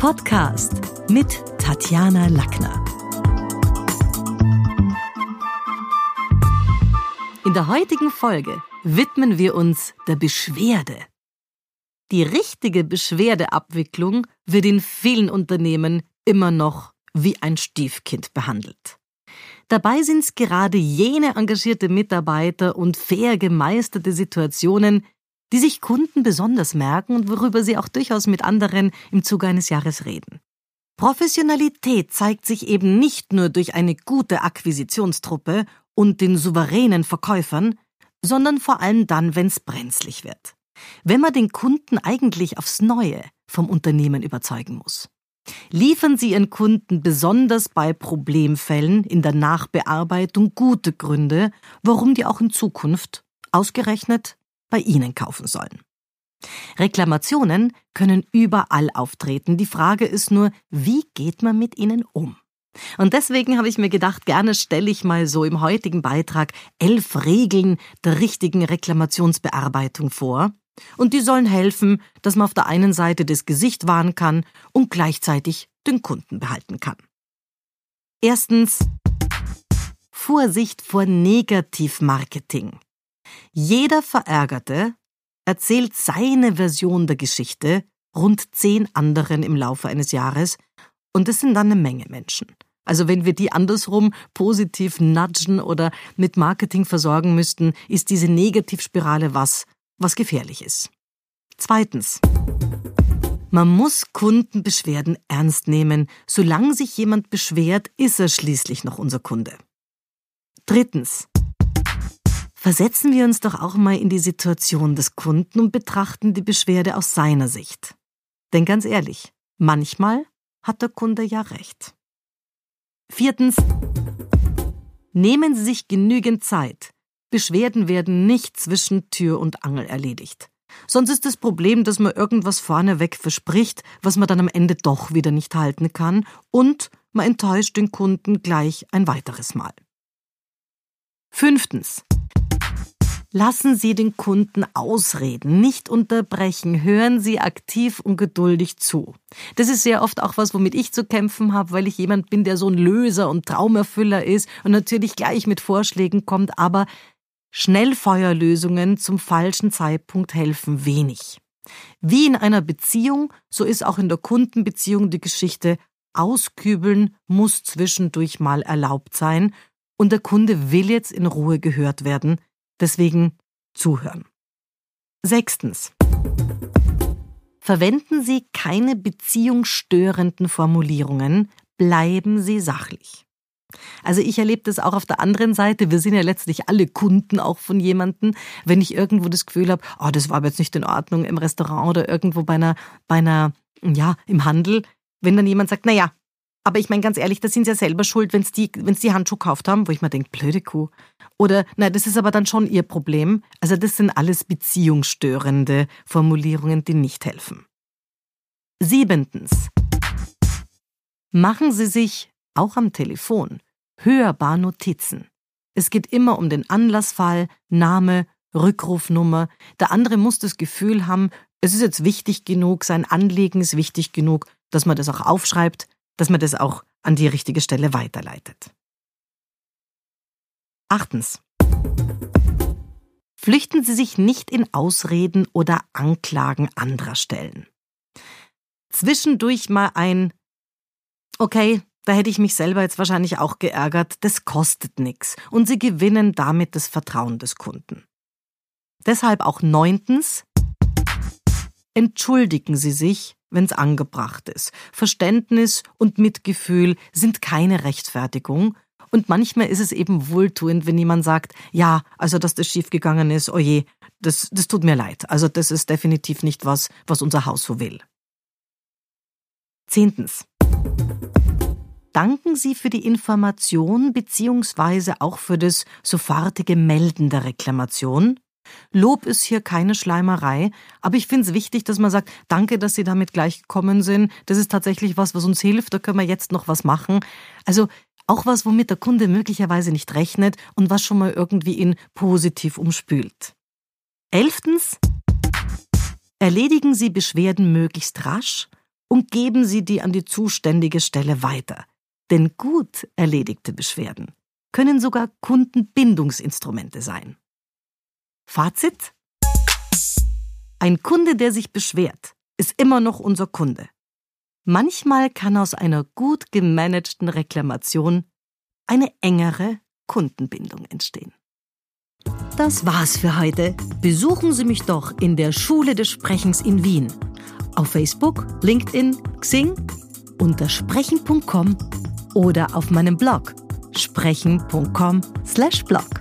Podcast mit Tatjana Lackner. In der heutigen Folge widmen wir uns der Beschwerde. Die richtige Beschwerdeabwicklung wird in vielen Unternehmen immer noch wie ein Stiefkind behandelt. Dabei sind es gerade jene engagierte Mitarbeiter und fair gemeisterte Situationen, die sich Kunden besonders merken und worüber sie auch durchaus mit anderen im Zuge eines Jahres reden. Professionalität zeigt sich eben nicht nur durch eine gute Akquisitionstruppe und den souveränen Verkäufern, sondern vor allem dann, wenn es brenzlig wird. Wenn man den Kunden eigentlich aufs Neue vom Unternehmen überzeugen muss. Liefern Sie Ihren Kunden besonders bei Problemfällen in der Nachbearbeitung gute Gründe, warum die auch in Zukunft ausgerechnet bei Ihnen kaufen sollen. Reklamationen können überall auftreten. Die Frage ist nur, wie geht man mit ihnen um? Und deswegen habe ich mir gedacht, gerne stelle ich mal so im heutigen Beitrag elf Regeln der richtigen Reklamationsbearbeitung vor. Und die sollen helfen, dass man auf der einen Seite das Gesicht wahren kann und gleichzeitig den Kunden behalten kann. Erstens Vorsicht vor Negativmarketing. Jeder Verärgerte erzählt seine Version der Geschichte rund zehn anderen im Laufe eines Jahres und es sind dann eine Menge Menschen. Also wenn wir die andersrum positiv nudgen oder mit Marketing versorgen müssten, ist diese Negativspirale was, was gefährlich ist. Zweitens. Man muss Kundenbeschwerden ernst nehmen. Solange sich jemand beschwert, ist er schließlich noch unser Kunde. Drittens. Versetzen wir uns doch auch mal in die Situation des Kunden und betrachten die Beschwerde aus seiner Sicht. Denn ganz ehrlich, manchmal hat der Kunde ja recht. Viertens. Nehmen Sie sich genügend Zeit. Beschwerden werden nicht zwischen Tür und Angel erledigt. Sonst ist das Problem, dass man irgendwas vorneweg verspricht, was man dann am Ende doch wieder nicht halten kann, und man enttäuscht den Kunden gleich ein weiteres Mal. Fünftens. Lassen Sie den Kunden ausreden, nicht unterbrechen, hören Sie aktiv und geduldig zu. Das ist sehr oft auch was, womit ich zu kämpfen habe, weil ich jemand bin, der so ein Löser und Traumerfüller ist und natürlich gleich mit Vorschlägen kommt, aber Schnellfeuerlösungen zum falschen Zeitpunkt helfen wenig. Wie in einer Beziehung, so ist auch in der Kundenbeziehung die Geschichte Auskübeln muss zwischendurch mal erlaubt sein und der Kunde will jetzt in Ruhe gehört werden, Deswegen zuhören. Sechstens. Verwenden Sie keine beziehungsstörenden Formulierungen, bleiben Sie sachlich. Also ich erlebe das auch auf der anderen Seite. Wir sind ja letztlich alle Kunden auch von jemandem. Wenn ich irgendwo das Gefühl habe, oh, das war aber jetzt nicht in Ordnung im Restaurant oder irgendwo bei einer, bei einer, ja, im Handel, wenn dann jemand sagt, na ja, aber ich meine ganz ehrlich, da sind sie ja selber schuld, wenn sie die, die Handschuhe gekauft haben, wo ich mir denke, blöde Kuh. Oder, nein, das ist aber dann schon ihr Problem. Also das sind alles beziehungsstörende Formulierungen, die nicht helfen. Siebentens. Machen Sie sich, auch am Telefon, hörbar Notizen. Es geht immer um den Anlassfall, Name, Rückrufnummer. Der andere muss das Gefühl haben, es ist jetzt wichtig genug, sein Anliegen ist wichtig genug, dass man das auch aufschreibt, dass man das auch an die richtige Stelle weiterleitet. Achtens. Flüchten Sie sich nicht in Ausreden oder Anklagen anderer Stellen. Zwischendurch mal ein Okay, da hätte ich mich selber jetzt wahrscheinlich auch geärgert, das kostet nichts und Sie gewinnen damit das Vertrauen des Kunden. Deshalb auch neuntens, entschuldigen Sie sich, wenn es angebracht ist. Verständnis und Mitgefühl sind keine Rechtfertigung. Und manchmal ist es eben wohltuend, wenn jemand sagt, ja, also dass das schiefgegangen ist, oje, das, das tut mir leid. Also das ist definitiv nicht was, was unser Haus so will. Zehntens. Danken Sie für die Information beziehungsweise auch für das sofortige Melden der Reklamation Lob ist hier keine Schleimerei, aber ich finde es wichtig, dass man sagt, danke, dass Sie damit gleich gekommen sind. Das ist tatsächlich was, was uns hilft, da können wir jetzt noch was machen. Also auch was, womit der Kunde möglicherweise nicht rechnet und was schon mal irgendwie ihn positiv umspült. Elftens. Erledigen Sie Beschwerden möglichst rasch und geben Sie die an die zuständige Stelle weiter. Denn gut erledigte Beschwerden können sogar Kundenbindungsinstrumente sein. Fazit? Ein Kunde, der sich beschwert, ist immer noch unser Kunde. Manchmal kann aus einer gut gemanagten Reklamation eine engere Kundenbindung entstehen. Das war's für heute. Besuchen Sie mich doch in der Schule des Sprechens in Wien. Auf Facebook, LinkedIn, Xing, unter sprechen.com oder auf meinem Blog sprechen.com/blog.